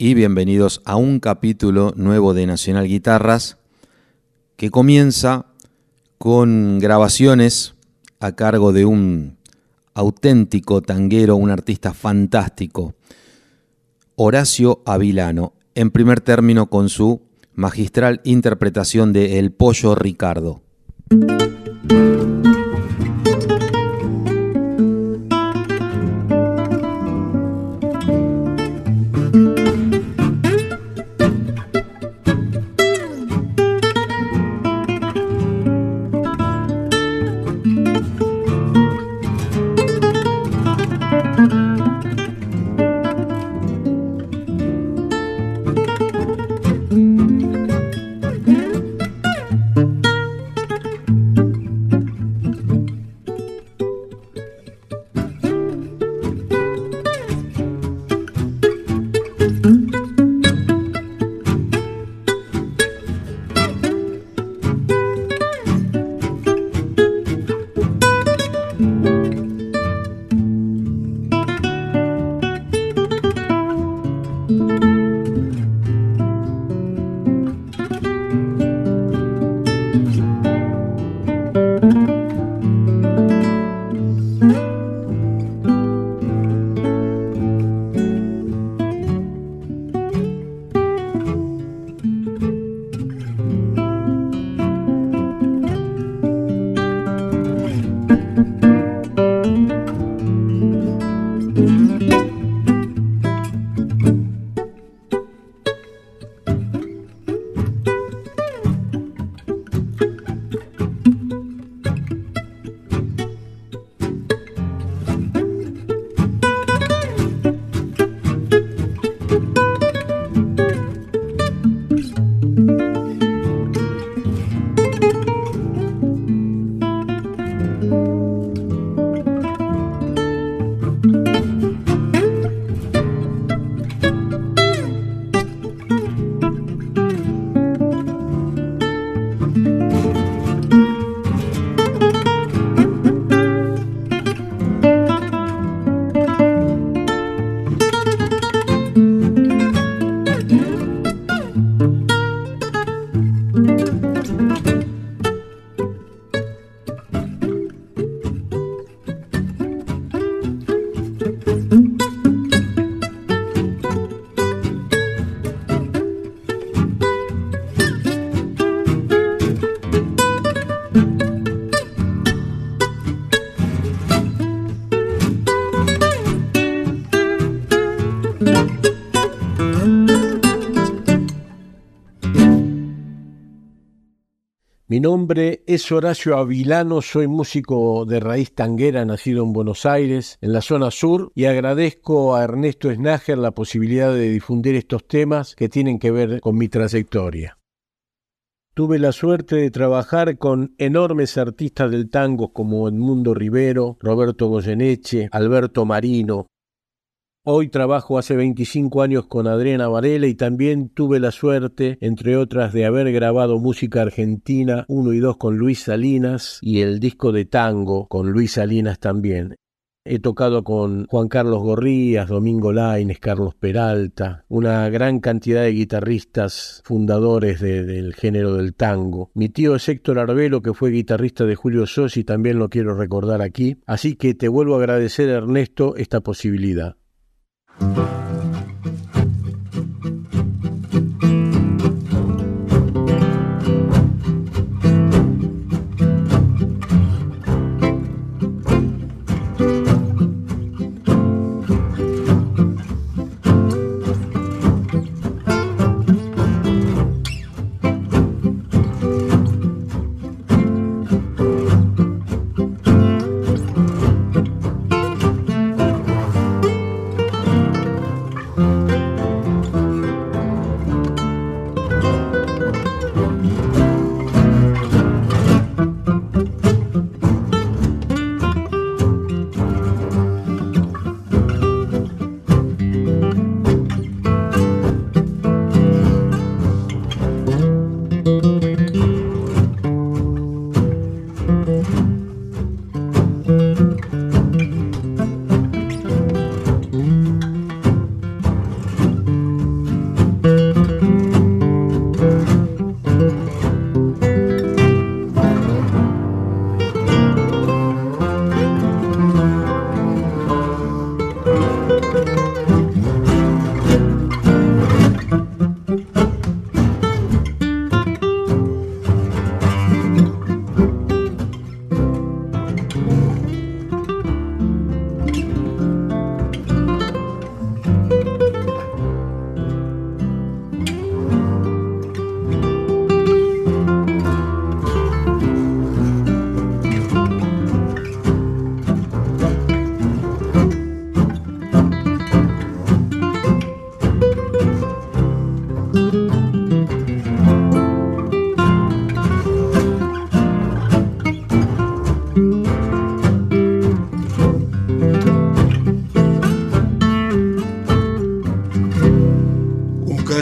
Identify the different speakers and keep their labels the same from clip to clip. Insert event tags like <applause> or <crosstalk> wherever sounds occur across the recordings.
Speaker 1: y bienvenidos a un capítulo nuevo de Nacional Guitarras que comienza con grabaciones a cargo de un auténtico tanguero, un artista fantástico, Horacio Avilano, en primer término con su magistral interpretación de El Pollo Ricardo.
Speaker 2: Mi nombre es Horacio Avilano, soy músico de raíz tanguera, nacido en Buenos Aires, en la zona sur, y agradezco a Ernesto Snager la posibilidad de difundir estos temas que tienen que ver con mi trayectoria. Tuve la suerte de trabajar con enormes artistas del tango como Edmundo Rivero, Roberto Goyeneche, Alberto Marino, Hoy trabajo hace 25 años con Adriana Varela y también tuve la suerte, entre otras, de haber grabado música argentina 1 y 2 con Luis Salinas y el disco de tango con Luis Salinas también. He tocado con Juan Carlos Gorrías, Domingo Laines, Carlos Peralta, una gran cantidad de guitarristas fundadores del género del tango. Mi tío es Héctor Arbelo, que fue guitarrista de Julio Sosi, también lo quiero recordar aquí. Así que te vuelvo a agradecer, Ernesto, esta posibilidad. Thank you.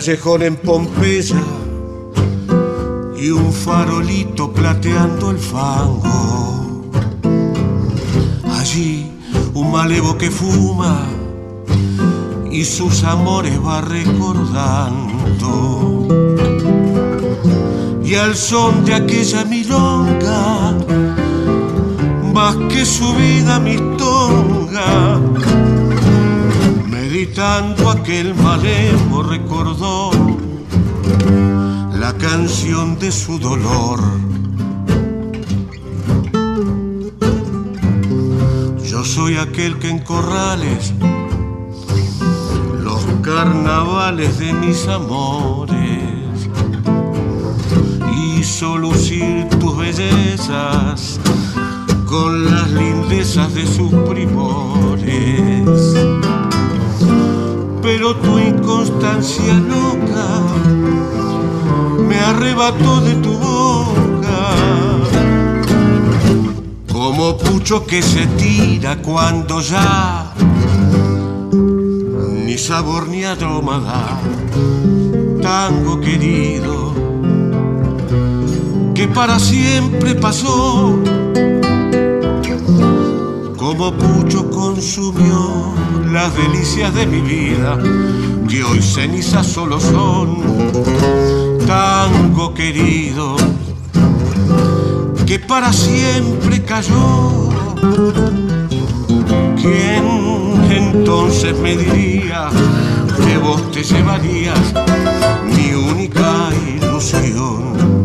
Speaker 3: Callejón en Pompeya y un farolito plateando el fango. Allí un malevo que fuma y sus amores va recordando. Y al son de aquella milonga, más que su vida mi meditando aquel malevo recordó la canción de su dolor. Yo soy aquel que en corrales los carnavales de mis amores hizo lucir tus bellezas con las lindezas de sus primores. Pero tu inconstancia loca me arrebató de tu boca. Como pucho que se tira cuando ya ni sabor ni aroma da. Tango querido, que para siempre pasó. Como pucho consumió las delicias de mi vida, que hoy cenizas solo son tango querido que para siempre cayó. ¿Quién entonces me diría que vos te llevarías mi única ilusión?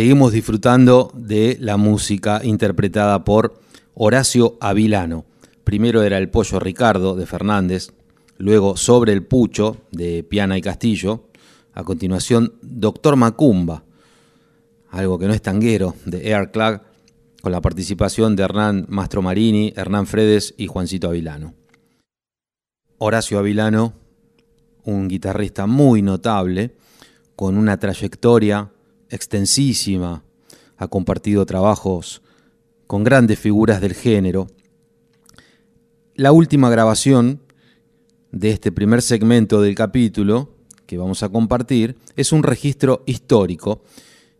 Speaker 1: Seguimos disfrutando de la música interpretada por Horacio Avilano. Primero era El Pollo Ricardo de Fernández, luego Sobre el Pucho de Piana y Castillo, a continuación Doctor Macumba, algo que no es tanguero, de Air Clag, con la participación de Hernán Mastromarini, Hernán Fredes y Juancito Avilano. Horacio Avilano, un guitarrista muy notable, con una trayectoria extensísima, ha compartido trabajos con grandes figuras del género. La última grabación de este primer segmento del capítulo que vamos a compartir es un registro histórico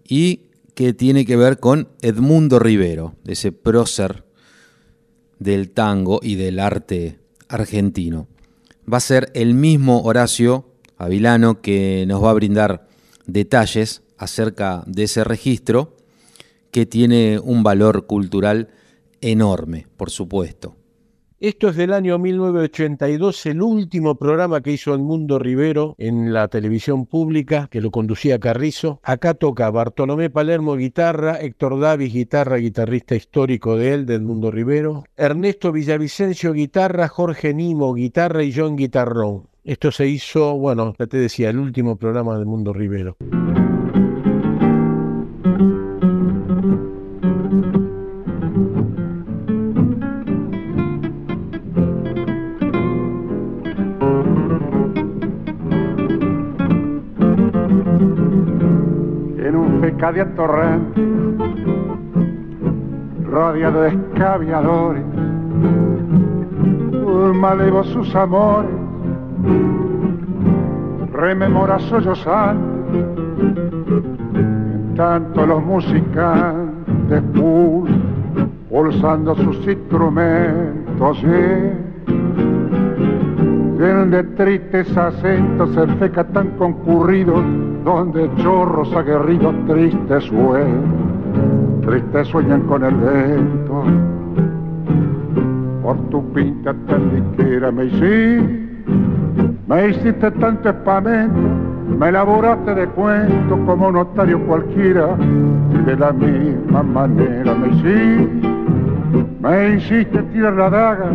Speaker 1: y que tiene que ver con Edmundo Rivero, ese prócer del tango y del arte argentino. Va a ser el mismo Horacio Avilano que nos va a brindar detalles acerca de ese registro que tiene un valor cultural enorme, por supuesto.
Speaker 2: Esto es del año 1982, el último programa que hizo Edmundo Rivero en la televisión pública, que lo conducía Carrizo. Acá toca Bartolomé Palermo guitarra, Héctor Davis guitarra, guitarrista histórico de él, de Edmundo Rivero, Ernesto Villavicencio guitarra, Jorge Nimo guitarra y John guitarrón. Esto se hizo, bueno, ya te decía, el último programa de Edmundo Rivero.
Speaker 4: De torrente, rodeado de escaviadores, malevo sus amores, rememora sollozante, en tanto los musicantes pulsando sus instrumentos, llenos de tristes acentos, el feca tan concurrido donde chorros aguerridos tristes sueñan, tristes sueñan con el vento. Por tu pinta tan ligera me hiciste, me hiciste tanto espamento, me elaboraste de cuento como notario cualquiera, y de la misma manera me hiciste, me hiciste tirar la daga,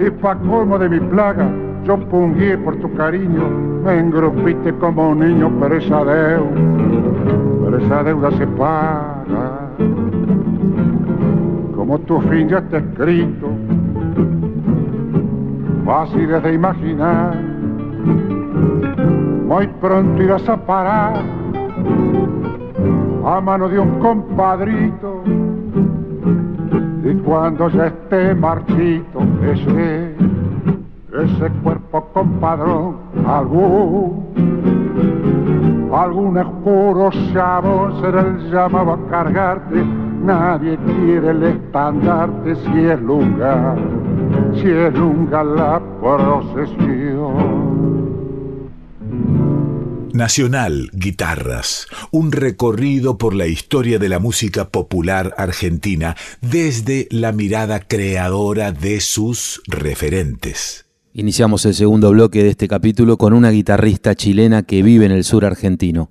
Speaker 4: y pa' colmo de mi plaga, yo pungué por tu cariño, me engrupiste como un niño, pero esa deuda, pero esa deuda se paga. Como tu fin ya está escrito, fácil de imaginar, muy pronto irás a parar a mano de un compadrito. Y cuando ya esté marchito ese ese cuerpo compadrón, algún, algún oscuro chavo será el llamado a cargarte, nadie quiere el estandarte si es lunga, si es lunga la procesión.
Speaker 5: Nacional Guitarras, un recorrido por la historia de la música popular argentina desde la mirada creadora de sus referentes.
Speaker 1: Iniciamos el segundo bloque de este capítulo con una guitarrista chilena que vive en el sur argentino.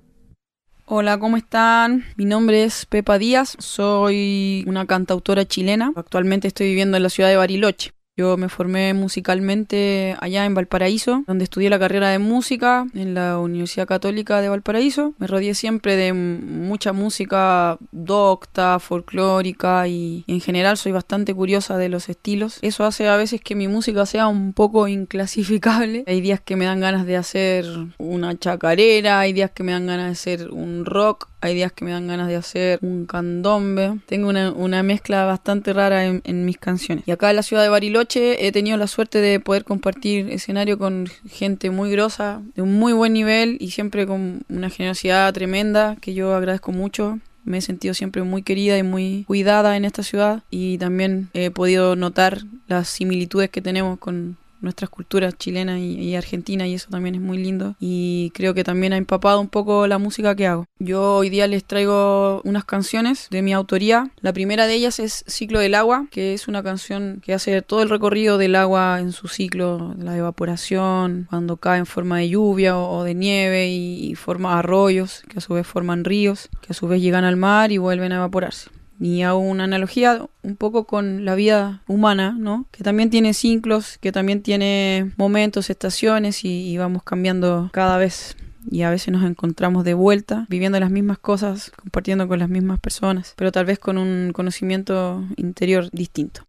Speaker 6: Hola, ¿cómo están? Mi nombre es Pepa Díaz, soy una cantautora chilena. Actualmente estoy viviendo en la ciudad de Bariloche. Yo me formé musicalmente allá en Valparaíso, donde estudié la carrera de música en la Universidad Católica de Valparaíso. Me rodeé siempre de mucha música docta, folclórica y en general soy bastante curiosa de los estilos. Eso hace a veces que mi música sea un poco inclasificable. Hay días que me dan ganas de hacer una chacarera, hay días que me dan ganas de hacer un rock, hay días que me dan ganas de hacer un candombe. Tengo una, mezcla bastante rara en, en, mis canciones. Y acá en la ciudad de Bariloche he tenido la suerte de poder compartir escenario con gente muy grosa, de un muy buen nivel y siempre con una generosidad tremenda que yo agradezco mucho. Me he sentido siempre muy querida y muy cuidada en esta ciudad y también he podido notar las similitudes que tenemos con nuestras culturas chilena y, argentina y eso también es muy lindo y creo que también ha empapado un poco la música que hago. Yo hoy día les traigo unas canciones de mi autoría. La primera de ellas es Ciclo del Agua, que es una canción que hace todo el recorrido del agua en su ciclo, la evaporación, cuando cae en forma de lluvia o, de nieve y forma arroyos, que a su vez forman ríos, que a su vez llegan al mar y vuelven a evaporarse ni hago una analogía un poco con la vida humana, ¿no? Que también tiene ciclos, que también tiene momentos, estaciones y, vamos cambiando cada vez. Y a veces nos encontramos de vuelta, viviendo las mismas cosas, compartiendo con las mismas personas, pero tal vez con un conocimiento interior distinto.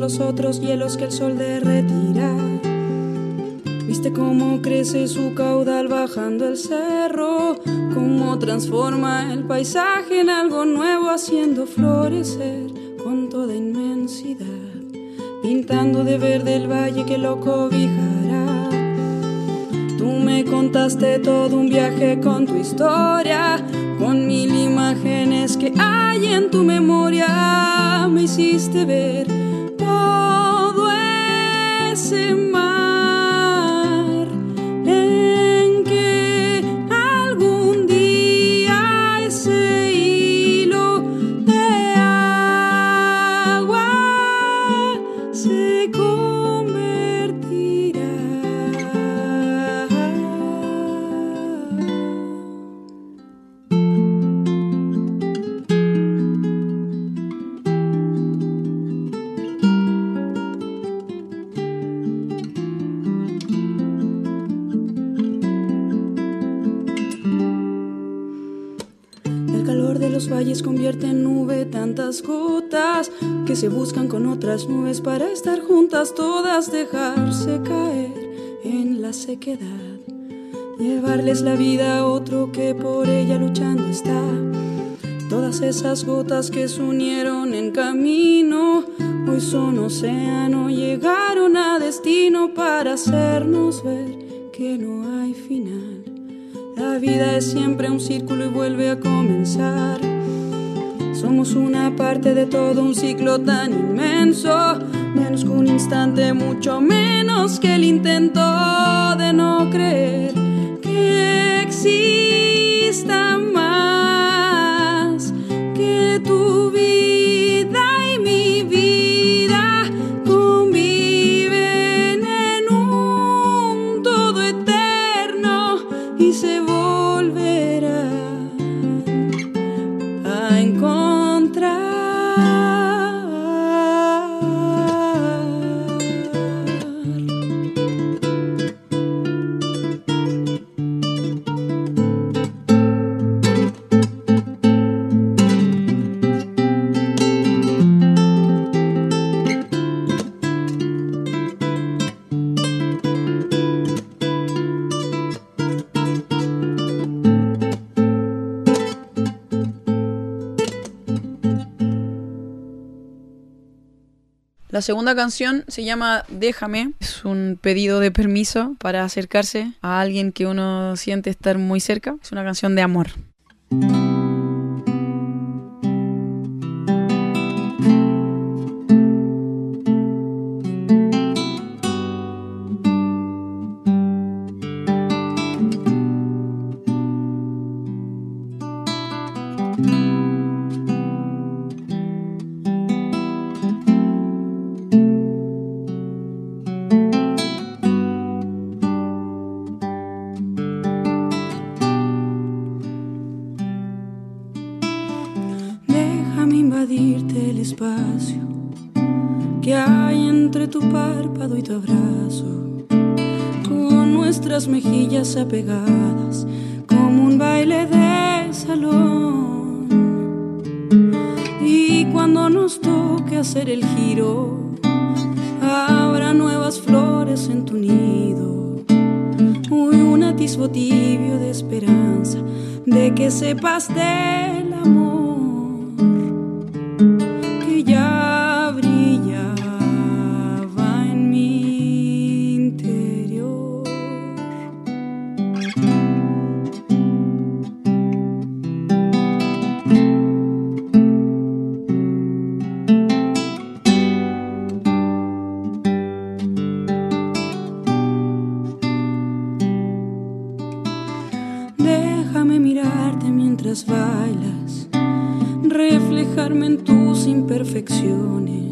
Speaker 7: Los otros hielos que el sol derretirá. Viste cómo crece su caudal bajando el cerro, cómo transforma el paisaje en algo nuevo, haciendo florecer con toda inmensidad, pintando de verde el valle que lo cobijará Tú me contaste todo un viaje con tu historia, con mil imágenes que hay en tu memoria. Me hiciste ver ese se buscan con otras nubes para estar juntas todas, dejarse caer en la sequedad, llevarles la vida a otro que por ella luchando está. Todas esas gotas que se unieron en camino, hoy son océano, llegaron a destino para hacernos ver que no hay final. La vida es siempre un círculo y vuelve a comenzar. Somos una parte de todo un ciclo tan inmenso, menos que un instante, mucho menos que el intento de no creer que exista más. Que tu vida
Speaker 6: La segunda canción se llama Déjame. Es un pedido de permiso para acercarse a alguien que uno siente estar muy cerca. Es una canción de amor.
Speaker 7: Reflejarme en tus imperfecciones,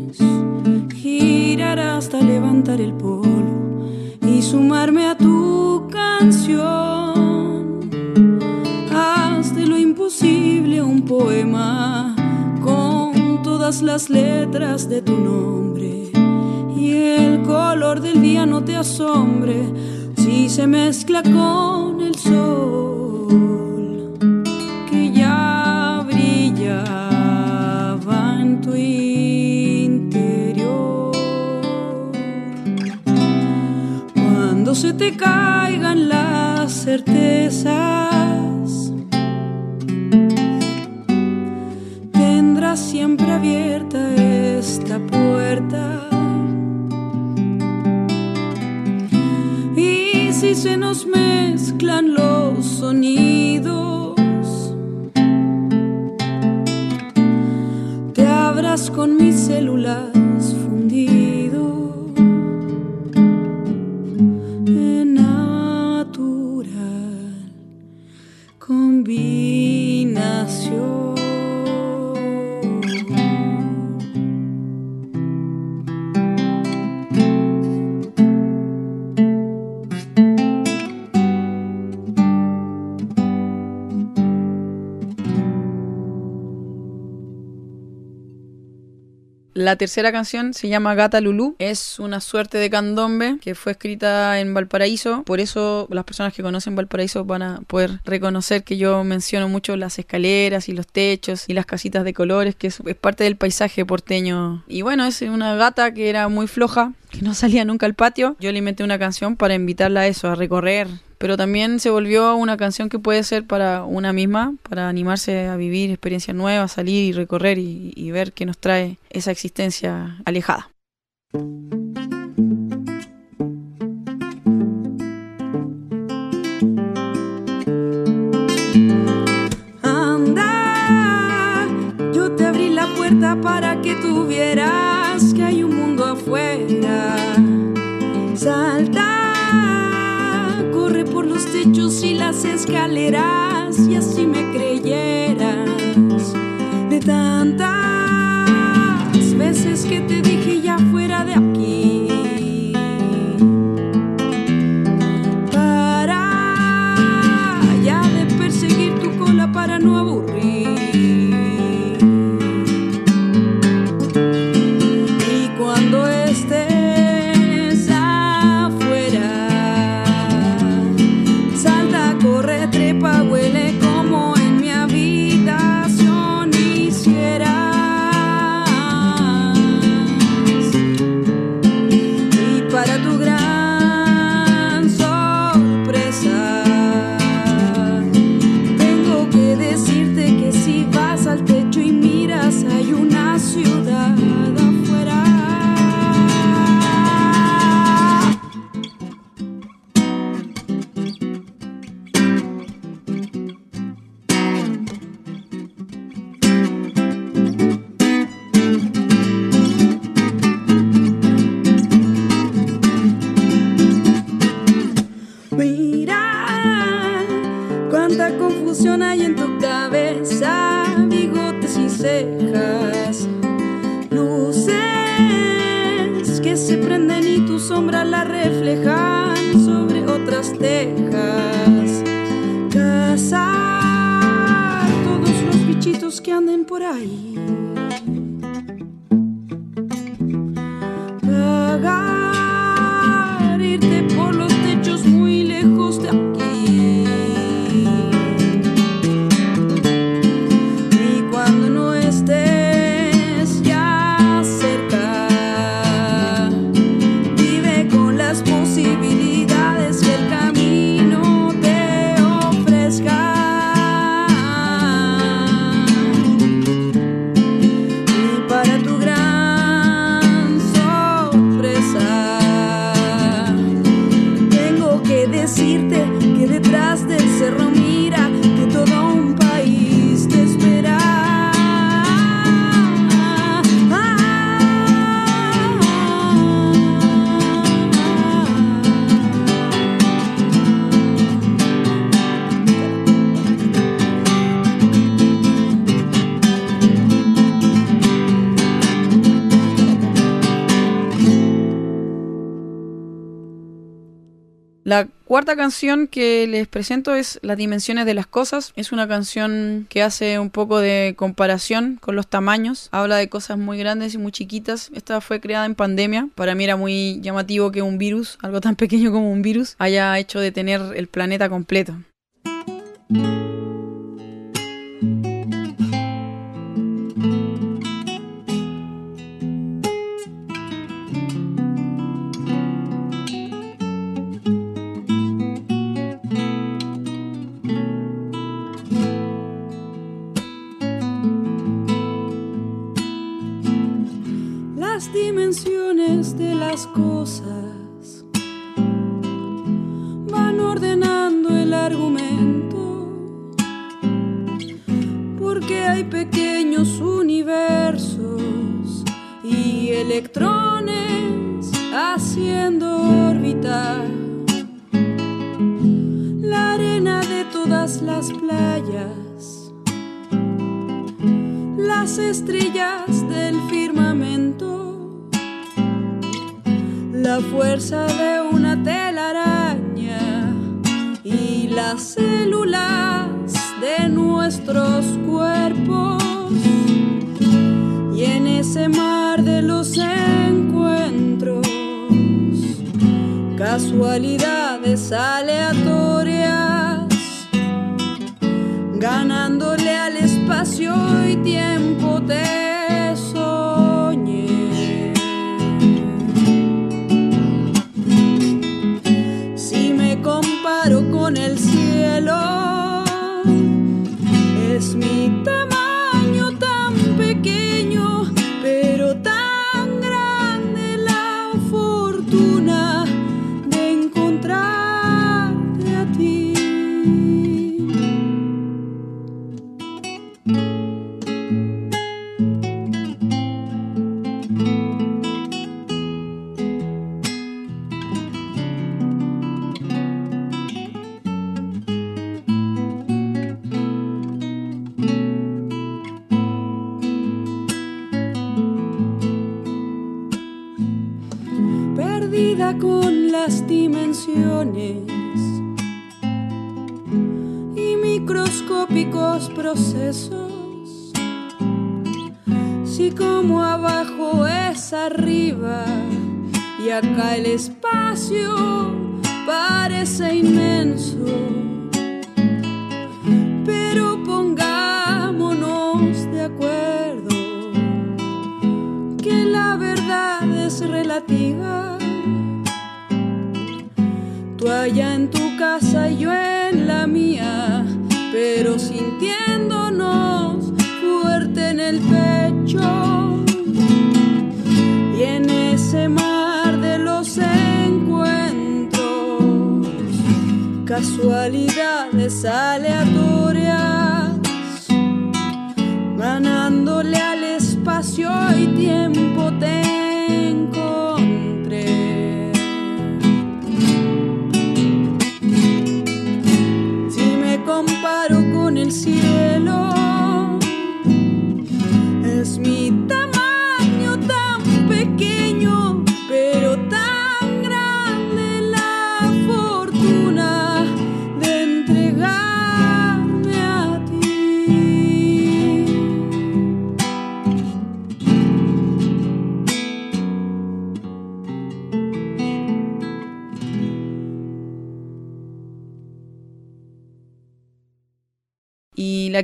Speaker 6: La tercera canción se llama Gata Lulú. Es una suerte de candombe que fue escrita en Valparaíso. Por eso las personas que conocen Valparaíso van a poder reconocer que yo menciono mucho las escaleras y los techos y las casitas de colores, que es, parte del paisaje porteño. Y bueno, es una gata que era muy floja, que no salía nunca al patio. Yo le inventé una canción para invitarla a eso, a recorrer pero también se volvió una canción que puede ser para una misma, para animarse a vivir experiencias nuevas, salir y recorrer y, ver qué nos trae esa existencia alejada.
Speaker 7: Anda, yo te abrí la puerta para que tú vieras que hay un mundo afuera. Salta, techos y las escaleras y así me creyeras. De tantas veces que te dije cuarta canción que les presento es Las Dimensiones de las Cosas. Es una canción que hace un poco de comparación con los tamaños. Habla de cosas muy grandes y muy chiquitas. Esta fue creada en pandemia. Para mí era muy llamativo que un virus, algo tan <laughs> pequeño como un virus, haya hecho detener el planeta completo.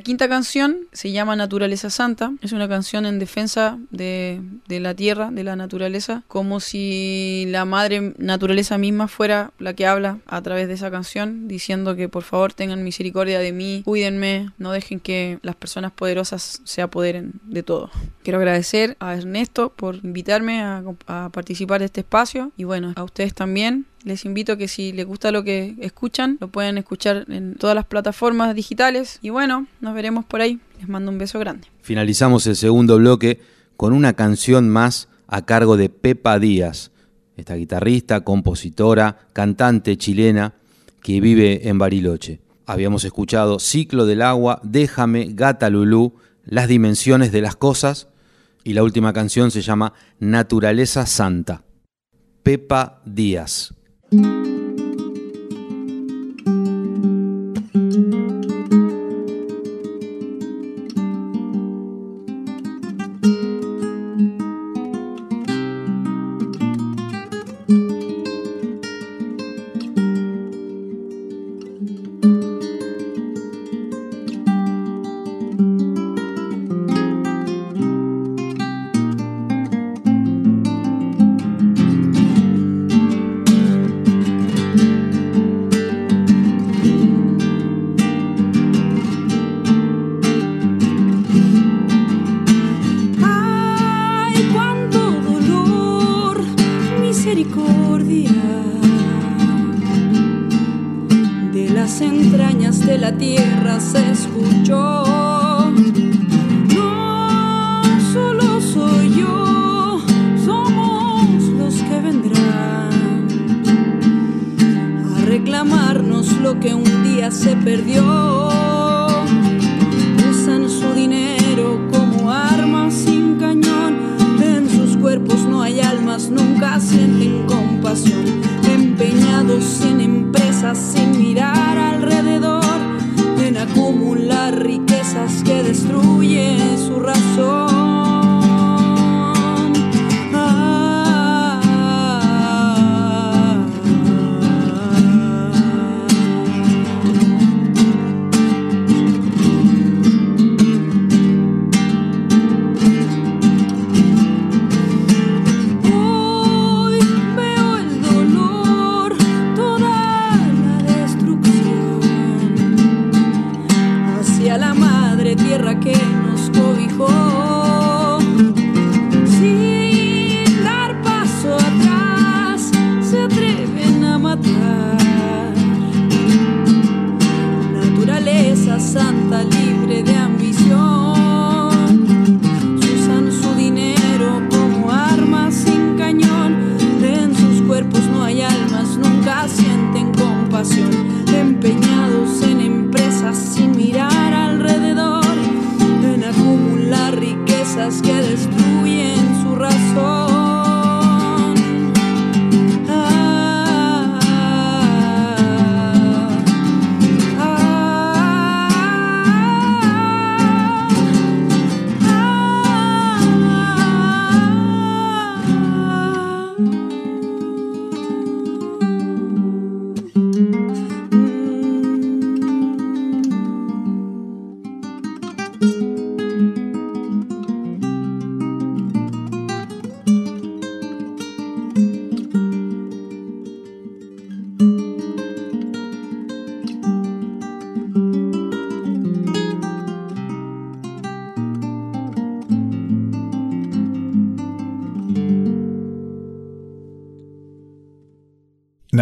Speaker 7: Quinta canción se llama Naturaleza Santa. Es una canción en defensa de, la tierra, de la naturaleza, como si la madre naturaleza misma fuera la que habla a través de esa canción, diciendo que por favor tengan misericordia de mí, cuídenme, no dejen que las personas poderosas se apoderen de todo. Quiero agradecer a Ernesto por invitarme a, a participar de este espacio y bueno, a ustedes también les invito a que si les gusta lo que escuchan, lo pueden escuchar en todas las plataformas digitales. Y bueno, nos veremos por ahí. Les mando un beso grande.
Speaker 1: Finalizamos el segundo bloque con una canción más a cargo de Pepa Díaz, esta guitarrista, compositora, cantante chilena que vive en Bariloche. Habíamos escuchado Ciclo del Agua, Déjame, Gata Lulú, Las Dimensiones de las Cosas y la última canción se llama Naturaleza Santa. Pepa Díaz.
Speaker 7: Mm-hmm.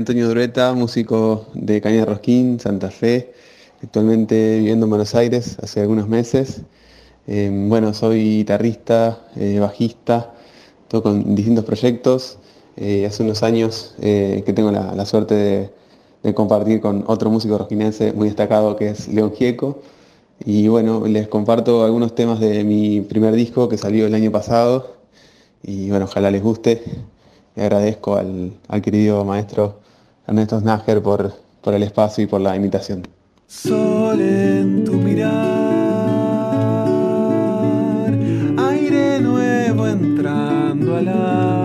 Speaker 8: Antonio Dureta, músico de Caña Rosquín, Santa Fe, actualmente viviendo en Buenos Aires hace algunos meses. Em, bueno, soy guitarrista, eh, bajista, toco en distintos proyectos. Eh, hace unos años eh, que tengo la, suerte de, compartir con otro músico rosquinense muy destacado que es León Gieco. Y bueno, les comparto algunos temas de mi primer disco que salió el año pasado. Y bueno, ojalá les guste agradezco al, querido maestro Ernesto Snager por, por el espacio y por la invitación.
Speaker 9: Sol en tu mirar, aire nuevo entrando a la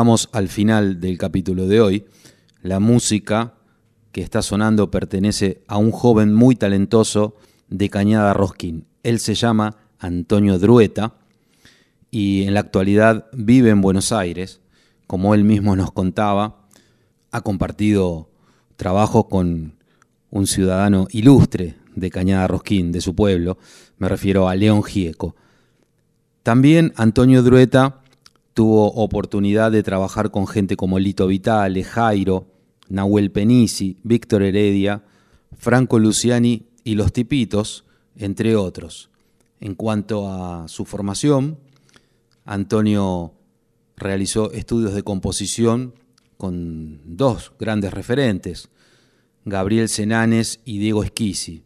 Speaker 1: Llegamos al final del capítulo de hoy. La música que está sonando pertenece a un joven muy talentoso de Cañada Rosquín. Él se llama Antonio Drueta y en la actualidad vive en Buenos Aires. Como él mismo nos contaba, ha compartido trabajo con un ciudadano ilustre de Cañada Rosquín, de su pueblo, me refiero a León Gieco. También Antonio Drueta tuvo oportunidad de trabajar con gente como Lito Vitale, Jairo, Nahuel Penisi, Víctor Heredia, Franco Luciani y Los Tipitos, entre otros. En cuanto a su formación, Antonio realizó estudios de composición con dos grandes referentes, Gabriel Senanes y Diego Esquisi.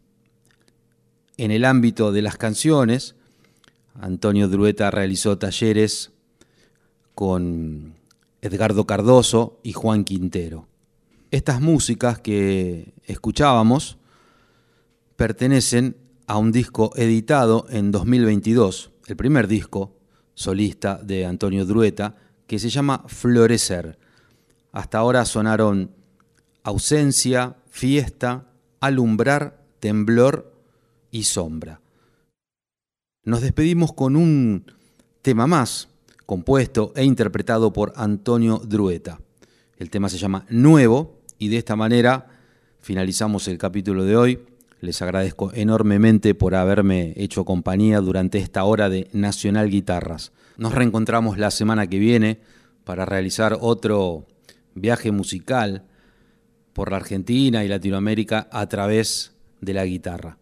Speaker 1: En el ámbito de las canciones, Antonio Drueta realizó talleres con Edgardo Cardoso y Juan Quintero. Estas músicas que escuchábamos pertenecen a un disco editado en 2022, el primer disco solista de Antonio Drueta, que se llama Florecer. Hasta ahora sonaron Ausencia, Fiesta, Alumbrar, Temblor y Sombra. Nos despedimos con un tema más, compuesto e interpretado por Antonio Drueta. El tema se llama Nuevo y de esta manera finalizamos el capítulo de hoy. Les agradezco enormemente por haberme hecho compañía durante esta hora de Nacional Guitarras. Nos reencontramos la semana que viene para realizar otro viaje musical por la Argentina y Latinoamérica a través de la guitarra.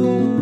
Speaker 9: soon.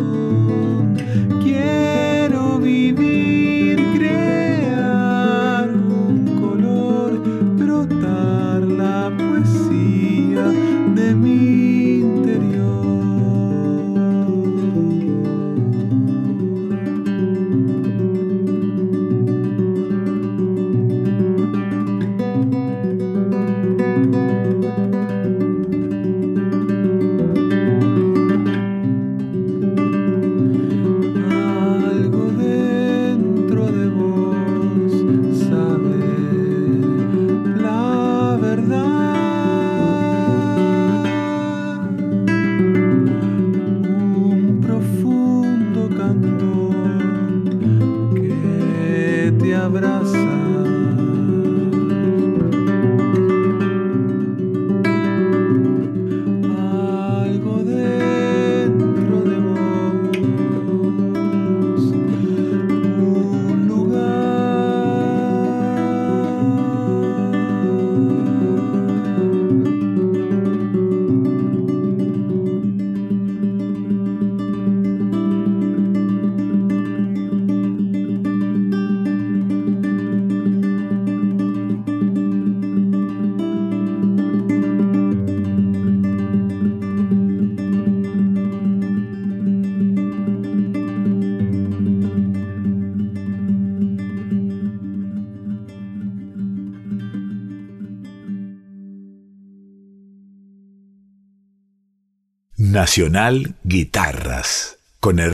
Speaker 5: Nacional Guitarras, con el